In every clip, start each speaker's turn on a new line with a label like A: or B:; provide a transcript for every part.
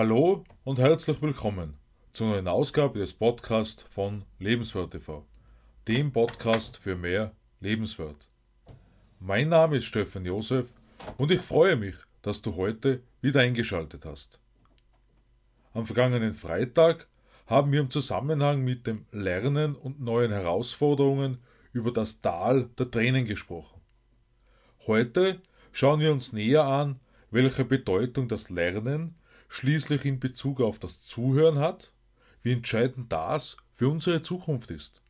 A: Hallo und herzlich willkommen zur neuen Ausgabe des Podcasts von Lebenswert TV, dem Podcast für mehr Lebenswert. Mein Name ist Stefan Josef und ich freue mich, dass du heute wieder eingeschaltet hast. Am vergangenen Freitag haben wir im Zusammenhang mit dem Lernen und neuen Herausforderungen über das Tal der Tränen gesprochen. Heute schauen wir uns näher an, welche Bedeutung das Lernen schließlich in Bezug auf das Zuhören hat, wie entscheidend das für unsere Zukunft ist.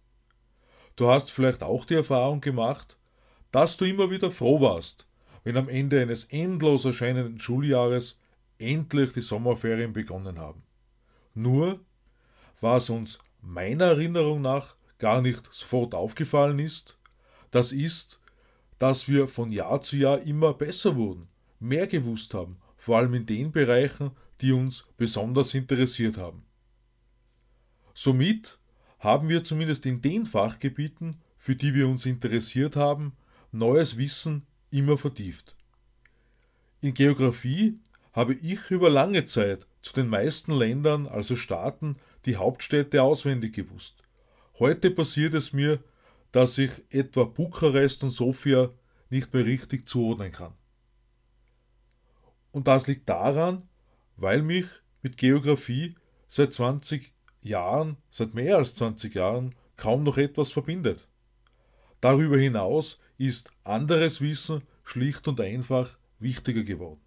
A: Du hast vielleicht auch die Erfahrung gemacht, dass du immer wieder froh warst, wenn am Ende eines endlos erscheinenden Schuljahres endlich die Sommerferien begonnen haben. Nur war es uns meiner Erinnerung nach gar nicht sofort aufgefallen ist, das ist, dass wir von Jahr zu Jahr immer besser wurden, mehr gewusst haben, vor allem in den Bereichen, die uns besonders interessiert haben. Somit haben wir zumindest in den Fachgebieten, für die wir uns interessiert haben, neues Wissen immer vertieft. In Geographie habe ich über lange Zeit zu den meisten Ländern, also Staaten, die Hauptstädte auswendig gewusst. Heute passiert es mir, dass ich etwa Bukarest und Sofia nicht mehr richtig zuordnen kann. Und das liegt daran, weil mich mit Geographie seit 20 Jahren, seit mehr als 20 Jahren, kaum noch etwas verbindet. Darüber hinaus ist anderes Wissen schlicht und einfach wichtiger geworden.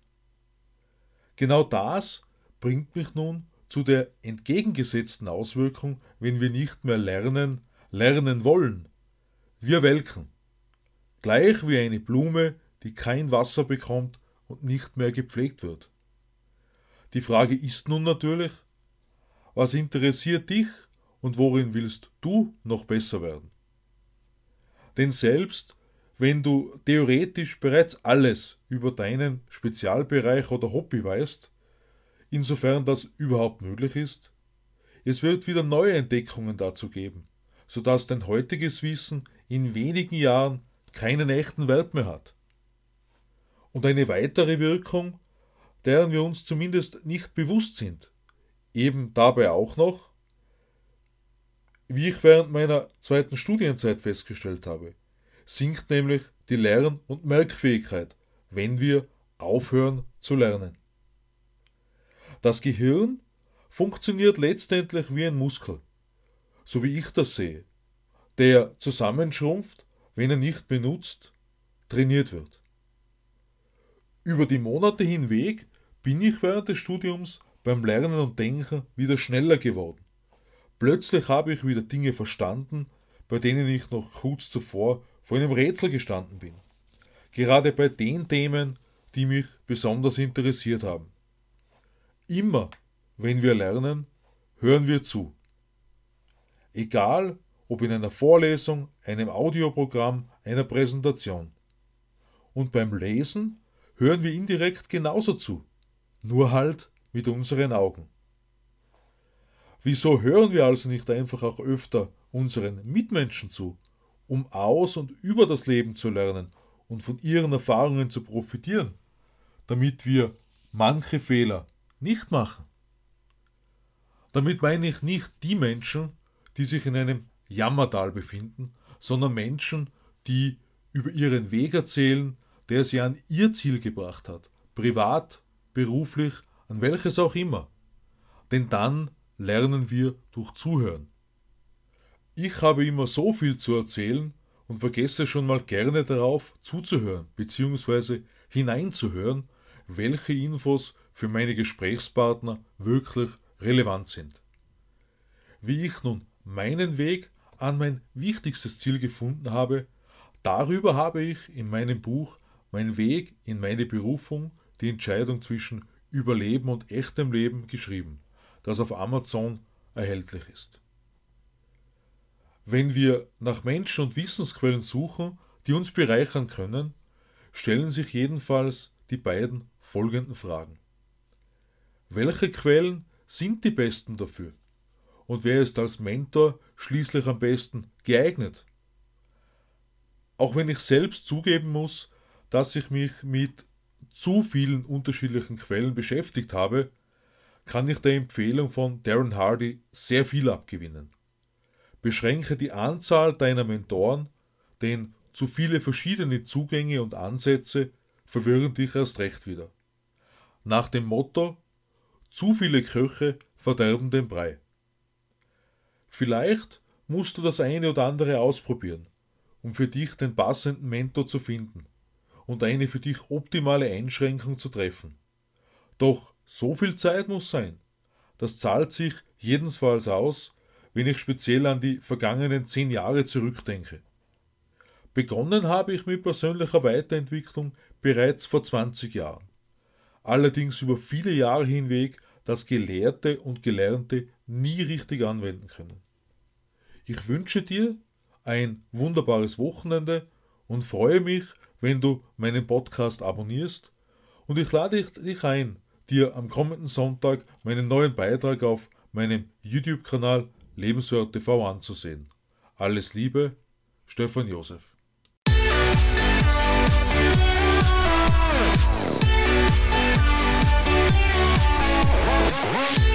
A: Genau das bringt mich nun zu der entgegengesetzten Auswirkung, wenn wir nicht mehr lernen, lernen wollen. Wir welken. Gleich wie eine Blume, die kein Wasser bekommt und nicht mehr gepflegt wird. Die Frage ist nun natürlich, was interessiert dich und worin willst du noch besser werden? Denn selbst wenn du theoretisch bereits alles über deinen Spezialbereich oder Hobby weißt, insofern das überhaupt möglich ist, es wird wieder neue Entdeckungen dazu geben, sodass dein heutiges Wissen in wenigen Jahren keinen echten Wert mehr hat. Und eine weitere Wirkung deren wir uns zumindest nicht bewusst sind. Eben dabei auch noch, wie ich während meiner zweiten Studienzeit festgestellt habe, sinkt nämlich die Lern- und Merkfähigkeit, wenn wir aufhören zu lernen. Das Gehirn funktioniert letztendlich wie ein Muskel, so wie ich das sehe, der zusammenschrumpft, wenn er nicht benutzt, trainiert wird. Über die Monate hinweg bin ich während des Studiums beim Lernen und Denken wieder schneller geworden. Plötzlich habe ich wieder Dinge verstanden, bei denen ich noch kurz zuvor vor einem Rätsel gestanden bin. Gerade bei den Themen, die mich besonders interessiert haben. Immer, wenn wir lernen, hören wir zu. Egal, ob in einer Vorlesung, einem Audioprogramm, einer Präsentation. Und beim Lesen hören wir indirekt genauso zu nur halt mit unseren Augen. Wieso hören wir also nicht einfach auch öfter unseren Mitmenschen zu, um aus und über das Leben zu lernen und von ihren Erfahrungen zu profitieren, damit wir manche Fehler nicht machen? Damit meine ich nicht die Menschen, die sich in einem Jammertal befinden, sondern Menschen, die über ihren Weg erzählen, der sie an ihr Ziel gebracht hat, privat beruflich, an welches auch immer. Denn dann lernen wir durch Zuhören. Ich habe immer so viel zu erzählen und vergesse schon mal gerne darauf zuzuhören bzw. hineinzuhören, welche Infos für meine Gesprächspartner wirklich relevant sind. Wie ich nun meinen Weg an mein wichtigstes Ziel gefunden habe, darüber habe ich in meinem Buch Mein Weg in meine Berufung die Entscheidung zwischen Überleben und echtem Leben geschrieben, das auf Amazon erhältlich ist. Wenn wir nach Menschen und Wissensquellen suchen, die uns bereichern können, stellen sich jedenfalls die beiden folgenden Fragen. Welche Quellen sind die besten dafür? Und wer ist als Mentor schließlich am besten geeignet? Auch wenn ich selbst zugeben muss, dass ich mich mit zu vielen unterschiedlichen Quellen beschäftigt habe, kann ich der Empfehlung von Darren Hardy sehr viel abgewinnen. Beschränke die Anzahl deiner Mentoren, denn zu viele verschiedene Zugänge und Ansätze verwirren dich erst recht wieder. Nach dem Motto zu viele Köche verderben den Brei. Vielleicht musst du das eine oder andere ausprobieren, um für dich den passenden Mentor zu finden und eine für dich optimale Einschränkung zu treffen. Doch so viel Zeit muss sein. Das zahlt sich jedenfalls aus, wenn ich speziell an die vergangenen zehn Jahre zurückdenke. Begonnen habe ich mit persönlicher Weiterentwicklung bereits vor 20 Jahren. Allerdings über viele Jahre hinweg das Gelehrte und Gelernte nie richtig anwenden können. Ich wünsche dir ein wunderbares Wochenende und freue mich, wenn du meinen Podcast abonnierst. Und ich lade dich ein, dir am kommenden Sonntag meinen neuen Beitrag auf meinem YouTube-Kanal Lebenswert TV anzusehen. Alles Liebe, Stefan Josef. What?